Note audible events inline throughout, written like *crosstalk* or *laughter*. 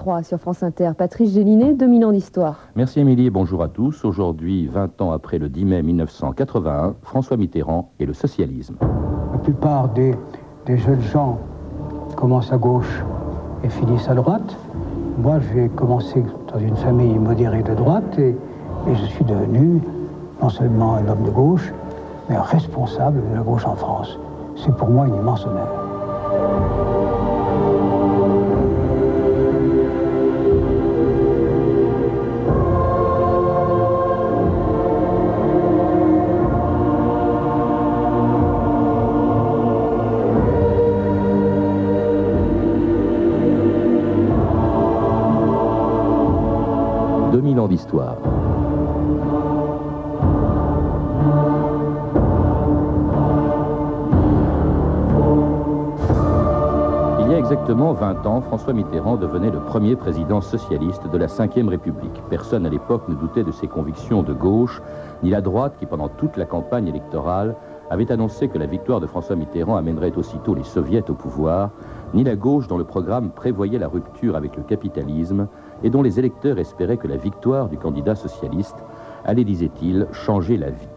3 sur France Inter. Patrice Gélinet, dominant d'histoire. Merci Émilie et bonjour à tous. Aujourd'hui, 20 ans après le 10 mai 1981, François Mitterrand et le socialisme. La plupart des, jeunes gens commencent à gauche et finissent à droite. Moi, j'ai commencé dans une famille modérée de droite et, et je suis devenu non seulement un homme de gauche, mais un responsable de la gauche en France. C'est pour moi une immense honneur. Il y a exactement 20 ans, François Mitterrand devenait le premier président socialiste de la Ve République. Personne à l'époque ne doutait de ses convictions de gauche, ni la droite qui, pendant toute la campagne électorale, avait annoncé que la victoire de François Mitterrand amènerait aussitôt les soviets au pouvoir, ni la gauche dont le programme prévoyait la rupture avec le capitalisme et dont les électeurs espéraient que la victoire du candidat socialiste allait, disait-il, changer la vie.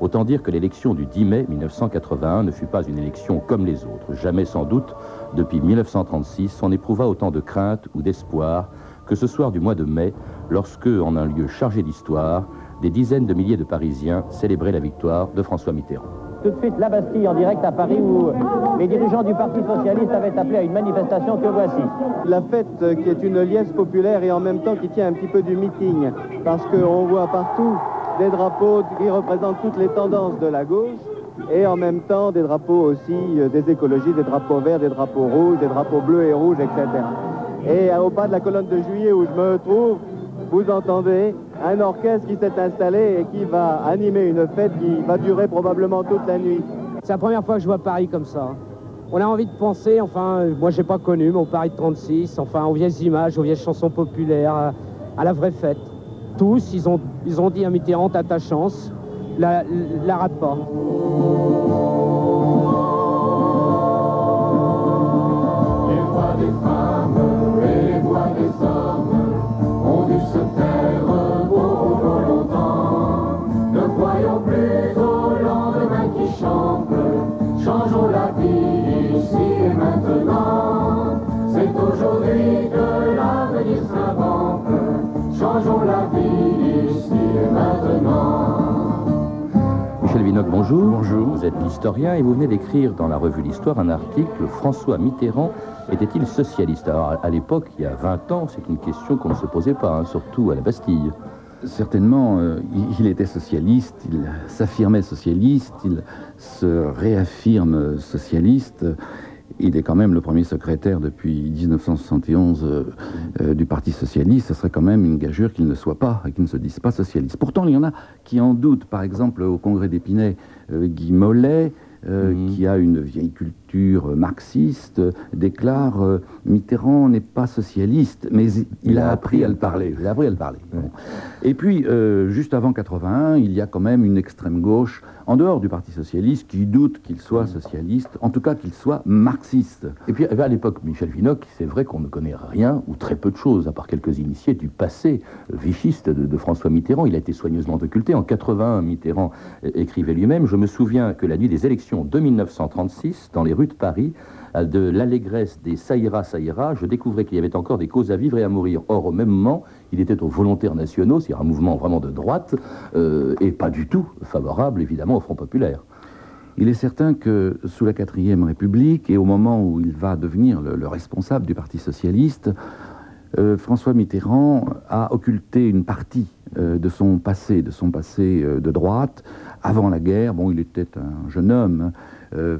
Autant dire que l'élection du 10 mai 1981 ne fut pas une élection comme les autres. Jamais sans doute, depuis 1936, on éprouva autant de crainte ou d'espoir que ce soir du mois de mai, lorsque, en un lieu chargé d'histoire, des dizaines de milliers de Parisiens célébraient la victoire de François Mitterrand tout de suite la Bastille en direct à Paris où les dirigeants du Parti Socialiste avaient appelé à une manifestation que voici. La fête euh, qui est une liesse populaire et en même temps qui tient un petit peu du meeting parce qu'on voit partout des drapeaux qui représentent toutes les tendances de la gauche et en même temps des drapeaux aussi euh, des écologies, des drapeaux verts, des drapeaux rouges, des drapeaux bleus et rouges, etc. Et au pas de la colonne de juillet où je me trouve, vous entendez un orchestre qui s'est installé et qui va animer une fête qui va durer probablement toute la nuit. C'est la première fois que je vois Paris comme ça. On a envie de penser, enfin, moi j'ai pas connu, mais au Paris de 36, enfin, aux vieilles images, aux vieilles chansons populaires, à, la vraie fête. Tous, ils ont, ils ont dit à Mitterrand, t'as ta chance, la rate pas. Bonjour. Bonjour. Vous êtes l'historien et vous venez d'écrire dans la revue L'Histoire un article François Mitterrand était-il socialiste? Alors à l'époque, il y a 20 ans, c'est une question qu'on ne se posait pas, hein, surtout à la Bastille. Certainement, euh, il était socialiste, il s'affirmait socialiste, il se réaffirme socialiste. Il est quand même le premier secrétaire depuis 1971 euh, euh, du Parti socialiste. Ce serait quand même une gageure qu'il ne soit pas qu'il ne se dise pas socialiste. Pourtant, il y en a qui en doutent. Par exemple, au congrès d'Épinay, euh, Guy Mollet, mhm. qui a une vieille culture marxiste, déclare Mitterrand n'est pas socialiste, mais il, a, appris à le parler. Il a appris à le parler. Et puis, juste avant 81, il y a quand même une extrême gauche en dehors du Parti socialiste, qui doute qu'il soit socialiste, en tout cas qu'il soit marxiste. Et puis à l'époque, Michel Vinocq, c'est vrai qu'on ne connaît rien ou très peu de choses, à part quelques initiés du passé vichiste de, François Mitterrand. Il a été soigneusement occulté. En 81, Mitterrand écrivait lui-même Je me souviens que la nuit des élections de 1936, dans les rues de Paris, de l'allégresse des Saïra Saïra, je découvrais qu'il y avait encore des causes à vivre et à mourir. Or, au même moment, il était aux volontaires nationaux, c'est-à-dire un mouvement vraiment de droite, euh, et pas du tout favorable, évidemment, au Front populaire. Il est certain que sous la quatrième République, et au moment où il va devenir le, responsable du Parti socialiste, euh, François Mitterrand a occulté une partie euh, de son passé, de son passé de droite. Avant la guerre, bon, il était un jeune homme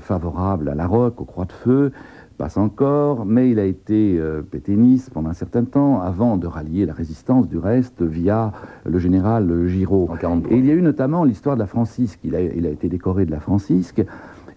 favorable à la roque, aux croix de feu, passe encore, mais il a été euh, péténiste pendant un certain temps, avant de rallier la résistance du reste via le général Giraud. Et il y a eu notamment l'histoire de la Francisque. Il a, il a, été décoré de la Francisque.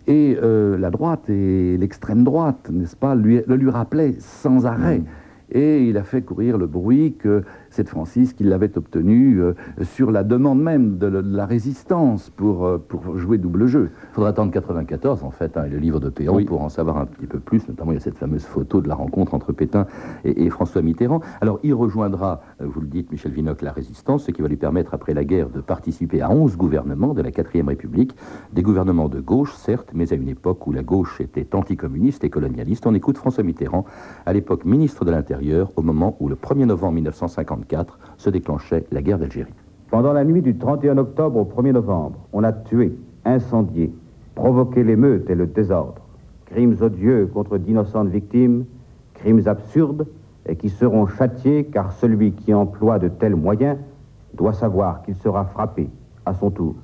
Et euh, la droite et l'extrême droite, n'est-ce pas, lui, le lui rappelait sans arrêt. Mm. et il a fait courir le bruit que c'est Francis qui l'avait obtenu euh, sur la demande même de, la résistance pour, euh, pour jouer double jeu. Il faudra attendre 94 en fait, hein, et le livre de Péan pour en savoir un petit peu plus. Notamment, il y a cette fameuse photo de la rencontre entre Pétain et, François Mitterrand. Alors, il rejoindra, euh, vous le dites, Michel Vinocq, la résistance, ce qui va lui permettre après la guerre de participer à 11 gouvernements de la 4ème République, des gouvernements de gauche, certes, mais à une époque où la gauche était anticommuniste et colonialiste. On écoute François Mitterrand, à l'époque ministre de l'Intérieur, au moment où le 1er novembre 1954 se déclenchait la guerre d'Algérie. Pendant la nuit du 31 octobre au 1er novembre, on a tué, incendié, provoqué l'émeute et le désordre. Crimes odieux contre d'innocentes victimes, crimes absurdes et qui seront châtiés car celui qui emploie de tels moyens doit savoir qu'il sera frappé à son tour.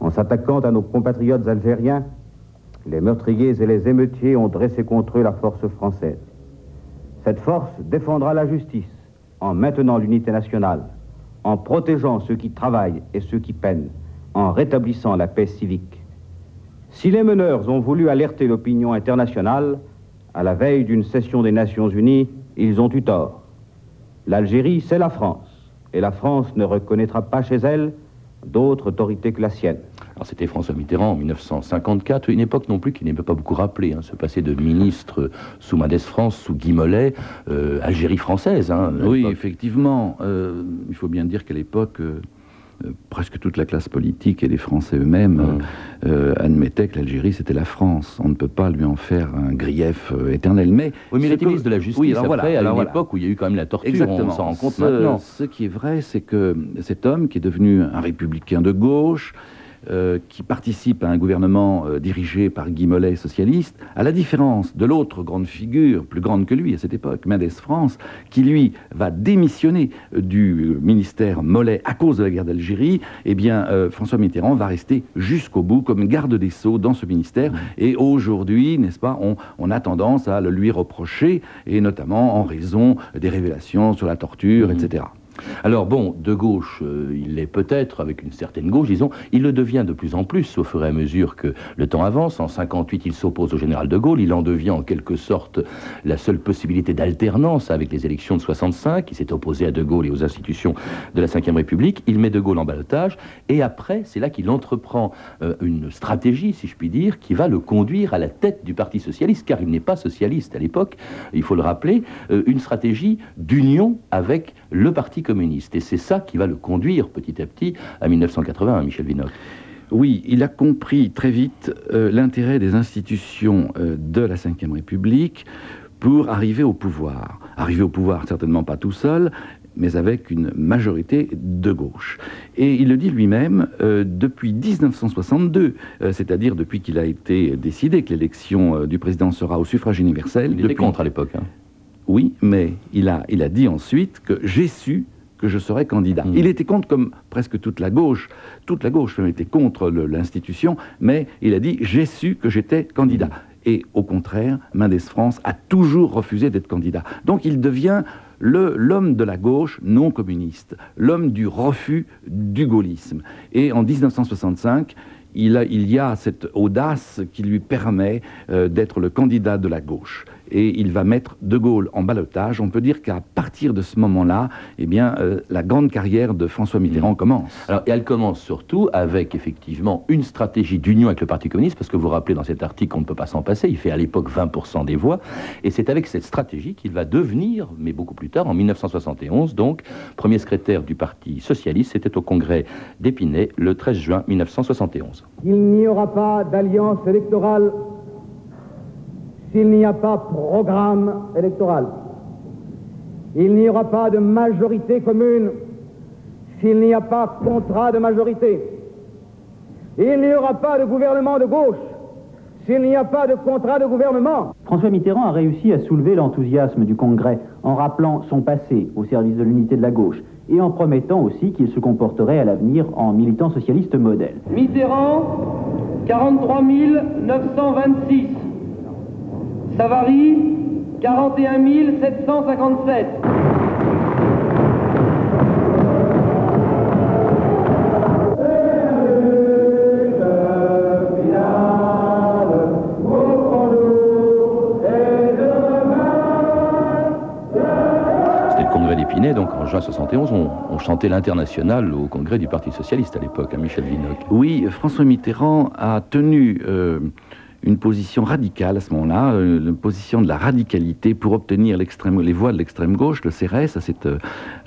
En s'attaquant à nos compatriotes algériens, les meurtriers et les émeutiers ont dressé contre eux la force française. Cette force défendra la justice en maintenant l'unité nationale, en protégeant ceux qui travaillent et ceux qui peinent, en rétablissant la paix civique. Si les meneurs ont voulu alerter l'opinion internationale, à la veille d'une session des Nations Unies, ils ont eu tort. L'Algérie, c'est la France, et la France ne reconnaîtra pas chez elle d'autres autorités que la sienne. Alors c'était François Mitterrand en 1954, une époque non plus qui n'est pas beaucoup rappelée, hein, ce passé de ministre sous Madès France, sous Guy Mollet, euh, Algérie française. Hein, oui, effectivement. Euh, il faut bien dire qu'à l'époque, euh, presque toute la classe politique et les Français eux-mêmes mmh. admettaient que l'Algérie c'était la France. On ne peut pas lui en faire un grief éternel. Mais oui, mais ministre de la Justice oui, après, voilà, à une époque où il y a eu quand même la torture. Exactement. On s'en rend compte maintenant. Ce qui est vrai, c'est que cet homme qui est devenu un républicain de gauche, euh, qui participe à un gouvernement euh, dirigé par Guy Mollet, socialiste, à la différence de l'autre grande figure, plus grande que lui à cette époque, Mendes France, qui lui va démissionner euh, du ministère Mollet à cause de la guerre d'Algérie, eh bien François Mitterrand va rester jusqu'au bout comme garde des Sceaux dans ce ministère. Mmh. Et aujourd'hui, n'est-ce pas, on, on, a tendance à le lui reprocher, et notamment en raison des révélations sur la torture, mmh. etc. Alors bon, de gauche, euh, il l'est peut-être, avec une certaine gauche, disons, il le devient de plus en plus au fur et à mesure que le temps avance. En 58, il s'oppose au général de Gaulle, il en devient en quelque sorte la seule possibilité d'alternance avec les élections de 65, il s'est opposé à de Gaulle et aux institutions de la Ve République, il met de Gaulle en balotage, et après, c'est là qu'il entreprend euh, une stratégie, si je puis dire, qui va le conduire à la tête du Parti Socialiste, car il n'est pas socialiste à l'époque, il faut le rappeler, euh, une stratégie d'union avec le Parti communiste. Et c'est ça qui va le conduire petit à petit à 1980, Michel Vinocq. Oui, il a compris très vite euh, l'intérêt des institutions euh, de la Ve République pour arriver au pouvoir. Arriver au pouvoir, certainement pas tout seul, mais avec une majorité de gauche. Et il le dit lui-même, euh, depuis 1962, c'est-à-dire depuis qu'il a été décidé que l'élection du président sera au suffrage universel. Il était contre à l'époque. Hein. Oui, mais il a, il a dit ensuite que j'ai su que je serais candidat. Mm. Il était contre, comme presque toute la gauche, toute la gauche était contre l'institution, mais il a dit j'ai su que j'étais candidat. Mm. Et au contraire, Mendes France a toujours refusé d'être candidat. Donc il devient l'homme de la gauche non communiste, l'homme du refus du gaullisme. Et en 1965, il, a, il y a cette audace qui lui permet euh, d'être le candidat de la gauche et il va mettre De Gaulle en balotage. On peut dire qu'à partir de ce moment-là, eh bien, euh, la grande carrière de François Mitterrand mm. commence. Alors, et elle commence surtout avec effectivement une stratégie d'union avec le Parti communiste, parce que vous vous rappelez dans cet article qu'on ne peut pas s'en passer, il fait à l'époque 20% des voix, et c'est avec cette stratégie qu'il va devenir, mais beaucoup plus tard, en 1971, donc, premier secrétaire du Parti socialiste, c'était au congrès d'Épinay le 13 juin 1971. Il n'y aura pas d'alliance électorale s'il n'y a pas programme électoral. Il n'y aura pas de majorité commune s'il n'y a pas contrat de majorité. Il n'y aura pas de gouvernement de gauche s'il n'y a pas de contrat de gouvernement. François Mitterrand a réussi à soulever l'enthousiasme du Congrès en rappelant son passé au service de l'unité de la gauche et en promettant aussi qu'il se comporterait à l'avenir en militant socialiste modèle. Mitterrand, 43 926. Savary, 41 757. congrès d'Épinay, donc en juin 71, on, on chantait l'international au congrès du Parti Socialiste à l'époque, à Michel Vinocq. Oui, François Mitterrand a tenu euh, une position radicale à ce moment-là, euh, une position de la radicalité pour obtenir l'extrême, les voix de l'extrême gauche, le CRS, à, cette, euh,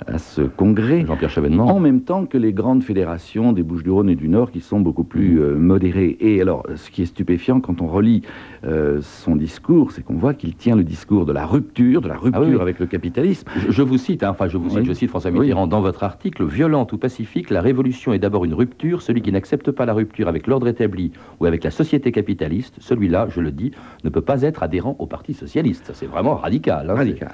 à ce congrès. Jean-Pierre Chevènement. En même temps que les grandes fédérations des Bouches-du-Rhône et du Nord qui sont beaucoup plus euh, modérées. Et alors, ce qui est stupéfiant quand on relit euh, son discours, c'est qu'on voit qu'il tient le discours de la rupture, de la rupture Ah oui, oui. avec le capitalisme. Je, je vous cite, hein, enfin je vous cite, Oui. je cite François. Mitterrand dans votre article, violente ou pacifique, la révolution est d'abord une rupture. Celui qui n'accepte pas la rupture avec l'ordre établi ou avec la société capitaliste, celui-là, je le dis, ne peut pas être adhérent au Parti socialiste. C'est vraiment radical. hein, radical.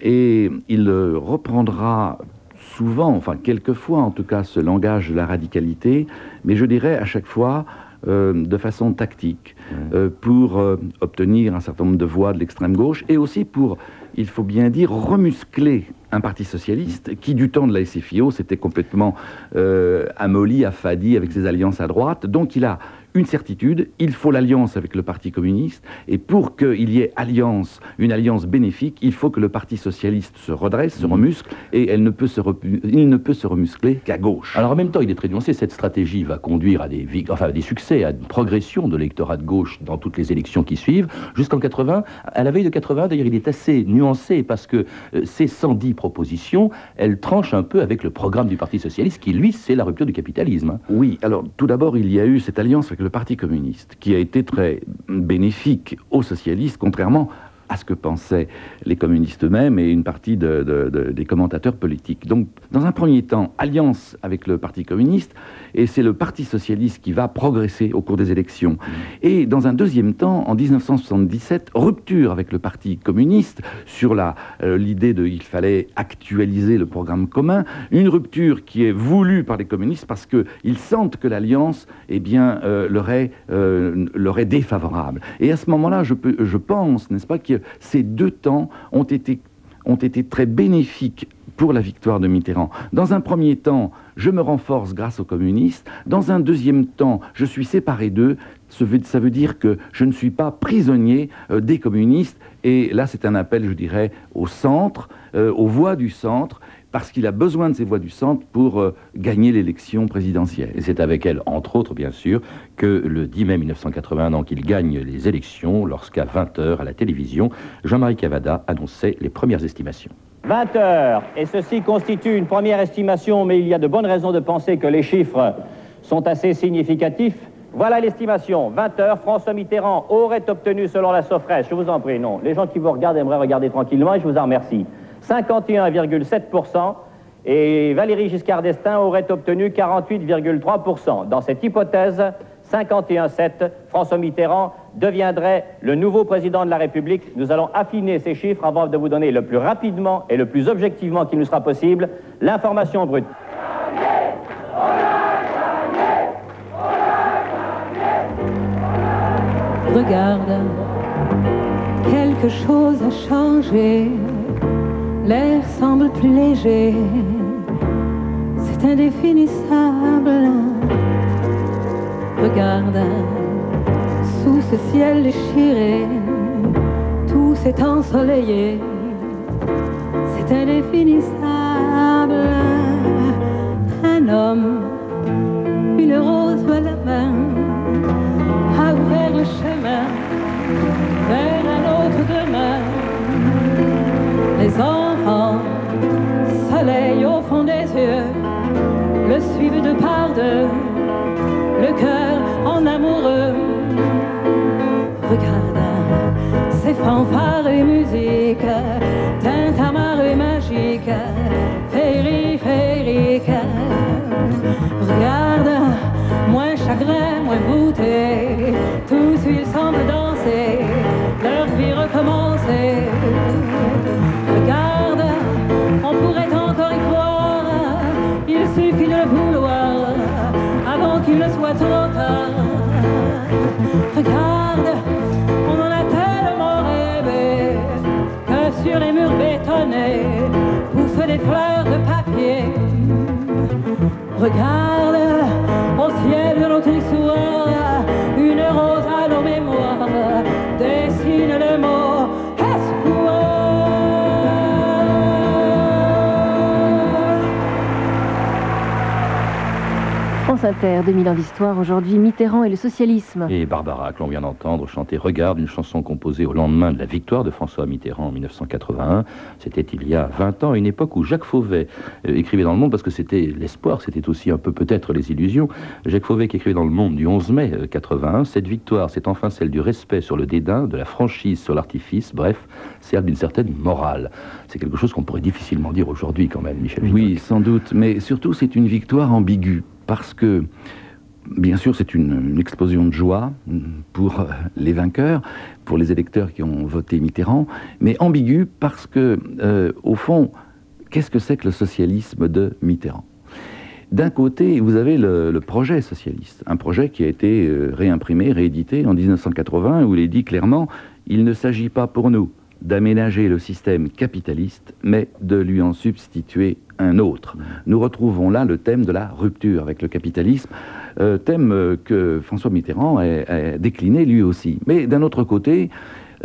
Et il reprendra souvent, enfin quelquefois en tout cas, ce langage de la radicalité, mais je dirais à chaque fois euh, de façon tactique, euh, pour euh, obtenir un certain nombre de voix de l'extrême gauche, et aussi pour, il faut bien dire, remuscler un parti socialiste qui, du temps de la SFIO, s'était complètement amolli, affadi avec ses alliances à droite. Donc il a une certitude, il faut l'alliance avec le Parti communiste, et pour qu'il y ait alliance, une alliance bénéfique, il faut que le Parti socialiste se redresse, se remuscle, et elle ne peut se il ne peut se remuscler qu'à gauche. Alors en même temps, il est très nuancé. Cette stratégie va conduire à des, enfin, à des succès, à une progression de l'électorat de gauche dans toutes les élections qui suivent. Jusqu'en 80, à la veille de 80, d'ailleurs, il est assez nuancé parce que euh, ces 110 propositions, elles tranchent un peu avec le programme du Parti socialiste qui, lui, c'est la rupture du capitalisme. hein. Oui, alors tout d'abord, il y a eu cette alliance avec le Parti communiste, qui a été très bénéfique aux socialistes, contrairement à ce que pensaient les communistes eux-mêmes et une partie de- de- de- des commentateurs politiques. Donc, dans un premier temps, alliance avec le Parti communiste, et c'est le Parti socialiste qui va progresser au cours des élections. Et dans un deuxième temps, en 1977, rupture avec le Parti communiste sur euh, l'idée de il fallait actualiser le programme commun, une rupture qui est voulue par les communistes parce qu'ils sentent que l'alliance eh bien, euh, leur, est, euh, leur est défavorable. Et à ce moment-là, je, peux- je pense, n'est-ce pas, ces deux temps ont été, très bénéfiques pour la victoire de Mitterrand. Dans un premier temps, je me renforce grâce aux communistes. Dans un deuxième temps, je suis séparé d'eux. Ça veut, ça veut dire que je ne suis pas prisonnier euh, des communistes. Et là, c'est un appel, je dirais, au centre, euh, aux voix du centre, parce qu'il a besoin de ces voix du centre pour euh, gagner l'élection présidentielle. Et c'est avec elle, entre autres, bien sûr, que le 10 mai 1981, donc, il gagne les élections lorsqu'à 20h à la télévision, Jean-Marie Cavada annonçait les premières estimations. 20 heures, et ceci constitue une première estimation, mais il y a de bonnes raisons de penser que les chiffres sont assez significatifs. Voilà l'estimation. 20 heures, François Mitterrand aurait obtenu, selon la Sofresse, je vous en prie, non, les gens qui vous regardent aimeraient regarder tranquillement et je vous en remercie, 51,7%, et Valéry Giscard d'Estaing aurait obtenu 48,3%. Dans cette hypothèse, 51,7, François Mitterrand deviendrait le nouveau président de la République. Nous allons affiner ces chiffres avant de vous donner le plus rapidement et le plus objectivement qu'il nous sera possible l'information brute. Regarde, quelque chose a changé. L'air semble plus léger. C'est indéfinissable. Regarde, sous ce ciel déchiré, tout s'est ensoleillé. C'est indéfinissable. Un homme, une rose à la main a ouvert le chemin vers un autre demain. Soleil au fond des yeux, le suivent de par deux, le cœur en amoureux. Regarde ces fanfares et musique, tintamarre et magique, féerie. Regarde, moins chagrin, moins voûté, tous ils semblent danser, des fleurs de papier. Regarde au ciel de notre histoire, Inter, 2000 ans d'histoire, aujourd'hui Mitterrand et le socialisme. Et Barbara, que l'on vient d'entendre chanter Regarde, une chanson composée au lendemain de la victoire de François Mitterrand en 1981. C'était il y a 20 ans, une époque où Jacques Fauvet euh, écrivait dans Le Monde, parce que c'était l'espoir, c'était aussi un peu peut-être les illusions. Jacques Fauvet qui écrivait dans Le Monde du 11 mai 81, cette victoire, c'est enfin celle du respect sur le dédain, de la franchise sur l'artifice, bref, celle d'une certaine morale. C'est quelque chose qu'on pourrait difficilement dire aujourd'hui quand même, Michel. Oui, sans doute, mais surtout c'est une victoire ambiguë, parce que Bien sûr, c'est une, explosion de joie pour euh, les vainqueurs, pour les électeurs qui ont voté Mitterrand, mais ambiguë parce que, euh, au fond, qu'est-ce que c'est que le socialisme de Mitterrand? D'un côté, vous avez le, projet socialiste, un projet qui a été euh, réimprimé, réédité en 1980, où il est dit clairement, il ne s'agit pas pour nous d'aménager le système capitaliste, mais de lui en substituer un autre. Nous retrouvons là le thème de la rupture avec le capitalisme, euh, thème euh, que François Mitterrand a, décliné lui aussi. Mais d'un autre côté,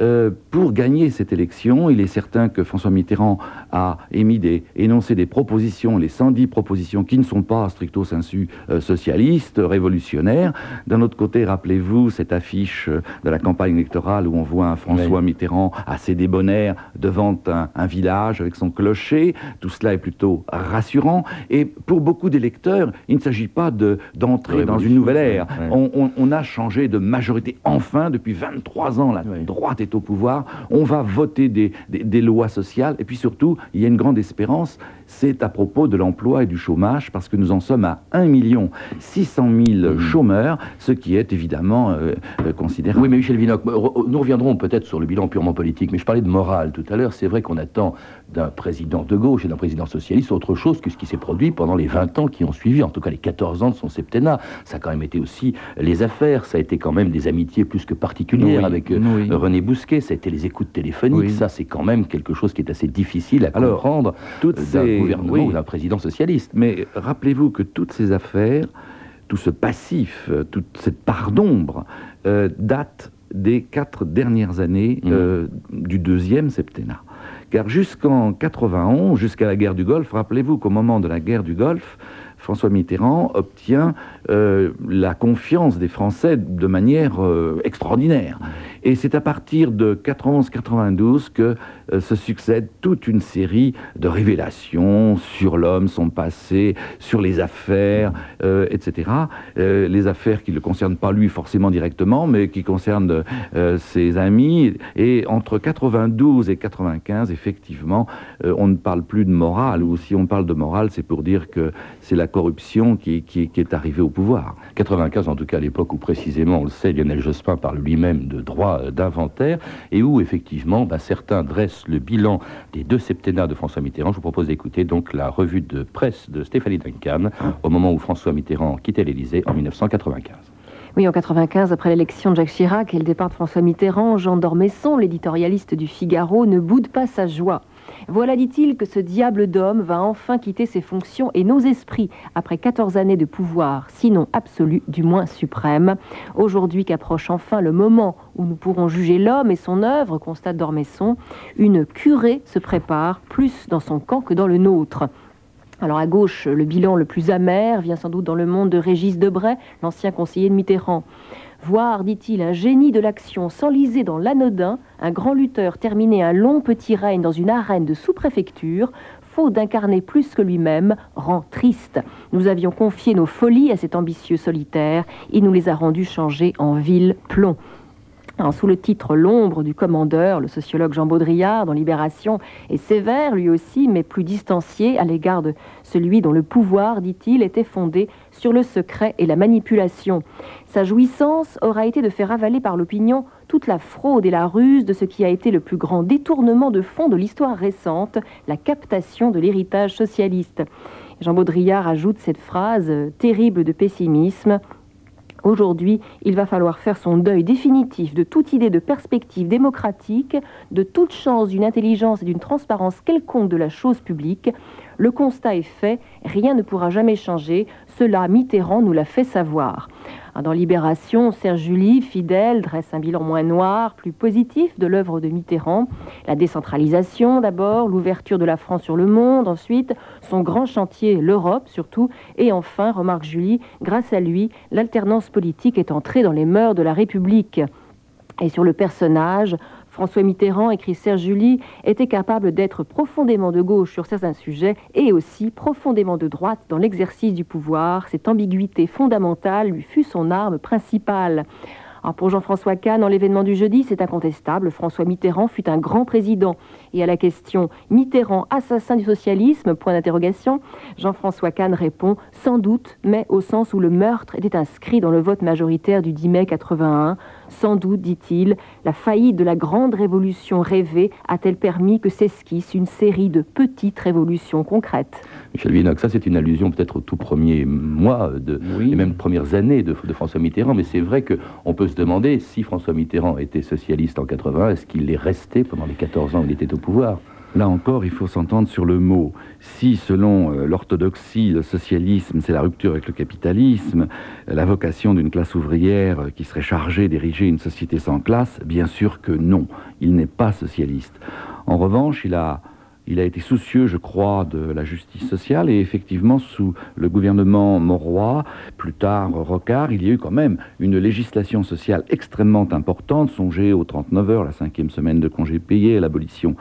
euh, pour gagner cette élection, il est certain que François Mitterrand a émis des, énoncé des propositions, les 110 propositions qui ne sont pas stricto sensu euh, socialistes, révolutionnaires. D'un autre côté, rappelez-vous cette affiche euh, de la campagne électorale où on voit un François Mitterrand assez débonnaire devant un, village avec son clocher. Tout cela est plutôt rassurant. Et pour beaucoup d'électeurs, il ne s'agit pas d'entrer dans une nouvelle ère. On, a changé de majorité enfin depuis 23 ans. La droite est au pouvoir, on va voter des, lois sociales, et puis surtout, il y a une grande espérance, c'est à propos de l'emploi et du chômage, parce que nous en sommes à 1 million 600 000 chômeurs, ce qui est évidemment euh, euh, considérable. Oui, mais Michel Vinocq, nous reviendrons peut-être sur le bilan purement politique, mais je parlais de morale tout à l'heure, c'est vrai qu'on attend d'un président de gauche et d'un président socialiste autre chose que ce qui s'est produit pendant les 20 ans qui ont suivi, en tout cas les 14 ans de son septennat. Ça a quand même été aussi les affaires, ça a été quand même des amitiés plus que particulières avec euh, René Bousquet, ça a été les écoutes téléphoniques, ça c'est quand même quelque chose qui est assez difficile à comprendre toutes ces gouvernement ou d'un président socialiste. Mais rappelez-vous que toutes ces affaires, tout ce passif, toute cette part d'ombre, euh, date des quatre dernières années mmh. euh, du deuxième septennat. Car jusqu'en 91, jusqu'à la guerre du Golfe, rappelez-vous qu'au moment de la guerre du Golfe, François Mitterrand obtient euh, la confiance des Français de manière euh, extraordinaire. Et c'est à partir de 91-92 que euh, se succède toute une série de révélations sur l'homme, son passé, sur les affaires, etc. les affaires qui ne le concernent pas lui forcément directement, mais qui concernent ses amis. Et entre 92 et 95, effectivement, on ne parle plus de morale, ou si on parle de morale, c'est pour dire que c'est la corruption qui, est arrivée au pouvoir. 95, en tout cas, à l'époque où précisément, on le sait, Lionel Jospin parle lui-même de droit euh, d'inventaire, et où effectivement, bah, certains dressent le bilan des deux septennats de François Mitterrand. Je vous propose d'écouter donc la revue de presse de Stéphanie Duncan au moment où François Mitterrand quittait l'Élysée en 1995. Oui, en 95, après l'élection de Jacques Chirac et le départ de François Mitterrand, Jean Dormesson, l'éditorialiste du Figaro, ne boude pas sa joie. Voilà, dit-il, que ce diable d'homme va enfin quitter ses fonctions et nos esprits, après 14 années de pouvoir, sinon absolu, du moins suprême. Aujourd'hui qu'approche enfin le moment où nous pourrons juger l'homme et son œuvre, constate Dormesson, une curée se prépare, plus dans son camp que dans le nôtre. Alors à gauche, le bilan le plus amer vient sans doute dans le monde de Régis Debray, l'ancien conseiller de Mitterrand. Voir, dit-il, un génie de l'action s'enliser dans l'anodin, un grand lutteur terminer un long petit règne dans une arène de sous-préfecture, faute d'incarner plus que lui-même, rend triste. Nous avions confié nos folies à cet ambitieux solitaire, il nous les a rendues changer en vil plomb sous le titre L'ombre du commandeur, le sociologue Jean Baudrillard, dans Libération, est sévère lui aussi, mais plus distancié à l'égard de celui dont le pouvoir, dit-il, était fondé sur le secret et la manipulation. Sa jouissance aura été de faire avaler par l'opinion toute la fraude et la ruse de ce qui a été le plus grand détournement de fond de l'histoire récente, la captation de l'héritage socialiste. Jean Baudrillard ajoute cette phrase terrible de pessimisme. Aujourd'hui, il va falloir faire son deuil définitif de toute idée de perspective démocratique, de toute chance d'une intelligence et d'une transparence quelconque de la chose publique. Le constat est fait, rien ne pourra jamais changer, cela Mitterrand nous l'a fait savoir. Dans Libération, Serge Julie, fidèle, dresse un bilan moins noir, plus positif de l'œuvre de Mitterrand. La décentralisation d'abord, l'ouverture de la France sur le monde ensuite, son grand chantier, l'Europe surtout, et enfin, remarque Julie, grâce à lui, l'alternance politique est entrée dans les mœurs de la République. Et sur le personnage, François Mitterrand, écrit Serge Julie, était capable d'être profondément de gauche sur certains sujets et aussi profondément de droite dans l'exercice du pouvoir. Cette ambiguïté fondamentale lui fut son arme principale. Pour Jean-François Kahn, dans l'événement du jeudi, c'est incontestable. François Mitterrand fut un grand président. Et à la question Mitterrand, assassin du socialisme? Point d'interrogation. Jean-François Kahn répond sans doute, mais au sens où le meurtre était inscrit dans le vote majoritaire du 10 mai 81. Sans doute, dit-il, la faillite de la grande révolution rêvée a-t-elle permis que s'esquisse une série de petites révolutions concrètes Michel Vinoc, ça c'est une allusion peut-être au tout premier mois, de, les mêmes premières années de, de François Mitterrand, mais c'est vrai qu'on peut se demander si François Mitterrand était socialiste en 80, est-ce qu'il est resté pendant les 14 ans où il était au pouvoir? Là encore, il faut s'entendre sur le mot. Si, selon euh, l'orthodoxie, le socialisme, c'est la rupture avec le capitalisme, la vocation d'une classe ouvrière euh, qui serait chargée d'ériger une société sans classe, bien sûr que non, il n'est pas socialiste. En revanche, il a il a été soucieux, je crois, de la justice sociale et effectivement, sous le gouvernement Mauroy, plus tard Rocard, il y a eu quand même une législation sociale extrêmement importante. Songez aux 39 heures, la cinquième semaine de congé payé, à l'abolition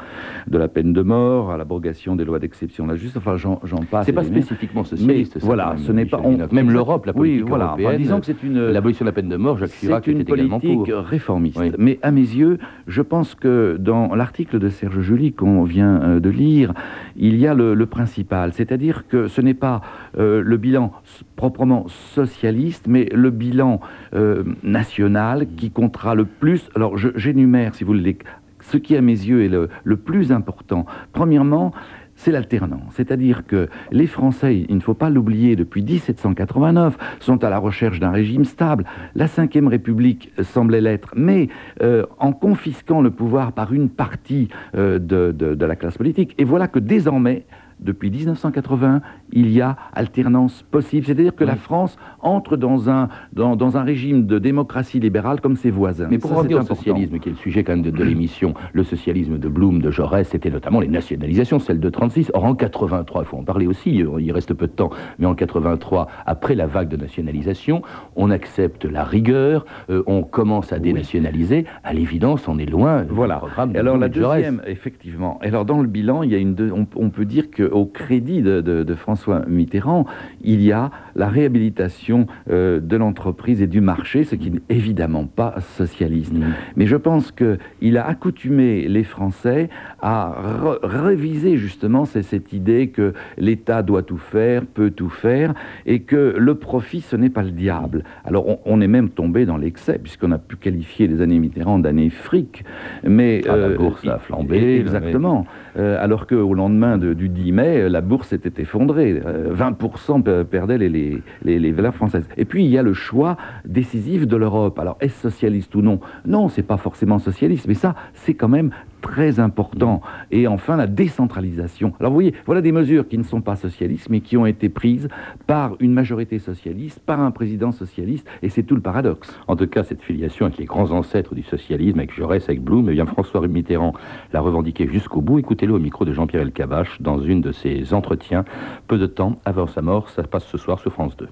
de la peine de mort, à l'abrogation des lois d'exception de la justice. Enfin, j'en passe. C'est pas spécifiquement socialiste. Mais, voilà, ce n'est pas. même l'Europe, la politique oui, voilà, européenne. disons que c'est une l'abolition de la peine de mort. Jacques Chirac c'est une politique réformiste. Mais à mes yeux, je pense que dans l'article de Serge Julie qu'on vient euh, de lire, il y a le, principal, c'est-à-dire que ce n'est pas euh, le bilan proprement socialiste, mais le bilan euh, national qui comptera le plus. Alors j'énumère, si vous voulez, ce qui à mes yeux est le, le plus important. Premièrement, c'est l'alternance. C'est-à-dire que les Français, il ne faut pas l'oublier, depuis 1789, sont à la recherche d'un régime stable. La Ve République semblait l'être, mais euh, en confisquant le pouvoir par une partie euh, de la classe politique. Et voilà que désormais, depuis 1980, il y a alternance possible. C'est-à-dire que la France entre dans un, dans, un régime de démocratie libérale comme ses voisins. Mais pour revenir au socialisme, qui est le sujet quand même de, l'émission, le socialisme de Blum, de Jaurès, c'était notamment les nationalisations, celle de 36. Or, en 83, il faut en parler aussi, il reste peu de temps, mais en 83, après la vague de nationalisation, on accepte la rigueur, euh, on commence à dénationaliser. À l'évidence, on est loin voilà. du programme de Alors, la deuxième, effectivement. Alors, dans le bilan, il y a une on, peut dire qu'au crédit de, de François François Mitterrand, il y a la réhabilitation euh, de l'entreprise et du marché, ce qui n'est évidemment pas socialiste. Mais je pense qu'il a accoutumé les Français à réviser justement cette idée que l'État doit tout faire, peut tout faire, et que le profit, ce n'est pas le diable. Alors on, est même tombé dans l'excès, puisqu'on a pu qualifier les années Mitterrand d'années fric, mais... Ah, la euh, bourse a flambé. Exactement. Euh, alors qu'au lendemain du 10 mai, la bourse s'était effondrée. 20% euh, perdaient les, les, valeurs françaises. Et puis, il y a le choix décisif de l'Europe. Alors, est-ce socialiste ou non? Non, c'est pas forcément socialiste, mais ça, c'est quand même très important. Et enfin, la décentralisation. Alors vous voyez, voilà des mesures qui ne sont pas socialistes, mais qui ont été prises par une majorité socialiste, par un président socialiste, et c'est tout le paradoxe. En tout cas, cette filiation avec les grands ancêtres du socialisme, avec Jaurès, avec Blum, eh bien François Mitterrand l'a revendiqué jusqu'au bout. Écoutez-le au micro de Jean-Pierre Elkabach dans une de ses entretiens, peu de temps avant sa mort. Ça passe ce soir sur France 2.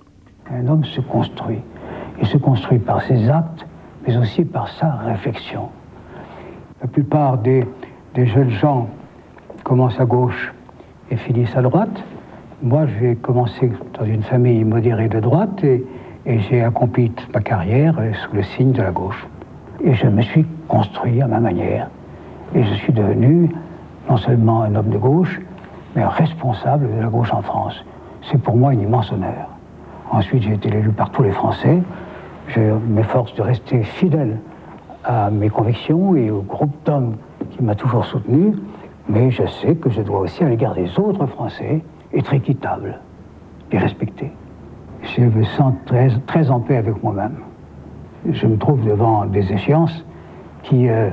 Un homme se construit. Il se construit par ses actes, mais aussi par sa réflexion. La plupart des, jeunes gens commencent à gauche et finissent à droite. Moi, j'ai commencé dans une famille modérée de droite et, j'ai accompli ma carrière sous le signe de la gauche. Et je me suis construit à ma manière. Et je suis devenu non seulement un homme de gauche, mais un responsable de la gauche en France. C'est pour moi une immense honneur. Ensuite, j'ai été élu par tous les Français. Je m'efforce de rester fidèle à mes convictions et au groupe d'hommes qui m'a toujours soutenu, mais je sais que je dois aussi à l'égard des autres Français être équitable, et respecter. Je me sens très, très en paix avec moi-même. Je me trouve devant des échéances qui euh,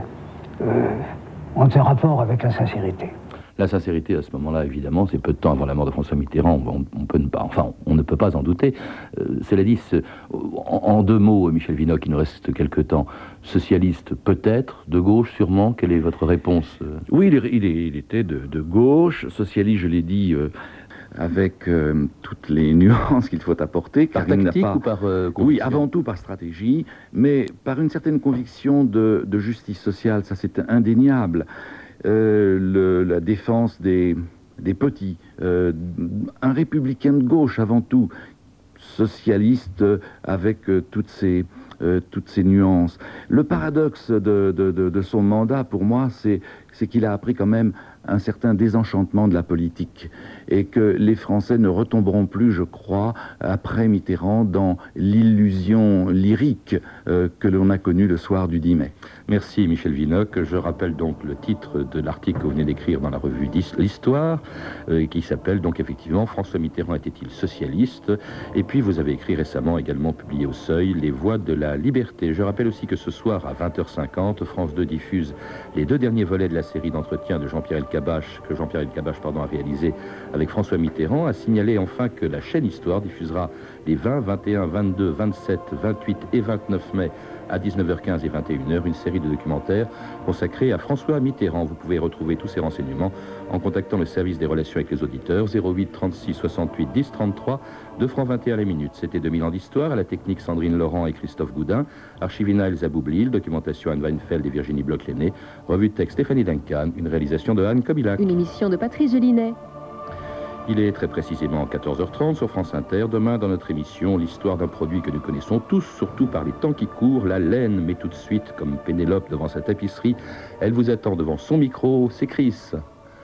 euh, ont un rapport avec la sincérité. La sincérité, à ce moment-là, évidemment, c'est peu de temps avant la mort de François Mitterrand. On, peut ne pas, enfin, on ne peut pas en douter. Euh, cela dit, en, deux mots, Michel Vinocq, il nous reste quelques temps. Socialiste, peut-être, de gauche, sûrement. Quelle est votre réponse euh? Oui, il, était de, gauche. Socialiste, je l'ai dit. Euh, avec toutes les *laughs* nuances qu'il faut apporter. Par tactique ou par Oui, avant tout par stratégie, mais par une certaine conviction de, de justice sociale, ça c'est indéniable. Euh, la défense des, petits, euh, un républicain de gauche avant tout, socialiste avec euh, toutes ces toutes ces nuances. Le paradoxe de, son mandat, pour moi, c'est qu'il a appris quand même un certain désenchantement de la politique et que les Français ne retomberont plus, je crois, après Mitterrand, dans l'illusion lyrique euh, que l'on a connue le soir du 10 mai. Merci Michel Vinocq. Je rappelle donc le titre de l'article que vous venez d'écrire dans la revue L'Histoire, euh, qui s'appelle donc effectivement François Mitterrand était-il socialiste? Et puis vous avez écrit récemment, également publié au Seuil, Les Voix de la Liberté. Je rappelle aussi que ce soir à 20h50, France 2 diffuse les deux derniers volets de la série d'entretien de Jean-Pierre Que Jean-Pierre Elkabach pardon, a réalisé avec François Mitterrand, a signalé enfin que la chaîne Histoire diffusera les 20, 21, 22, 27, 28 et 29 mai à 19h15 et 21h une série de documentaires consacrés à François Mitterrand. Vous pouvez retrouver tous ces renseignements en contactant le service des relations avec les auditeurs 08 36 68 10 33 2 francs 21 les minutes. C'était 2000 ans d'histoire à la technique Sandrine Laurent et Christophe Goudin, archivina Elsa Boublil, documentation Anne Weinfeld et Virginie Bloch-Lenné, revue de texte Stéphanie Duncan, une réalisation de Anne Kobilac. Une émission de Patrice Gélinet. Il est très précisément 14h30 sur France Inter. Demain, dans notre émission, l'histoire d'un produit que nous connaissons tous, surtout par les temps qui courent, la laine. Mais tout de suite, comme Pénélope devant sa tapisserie, elle vous attend devant son micro, c'est Chris.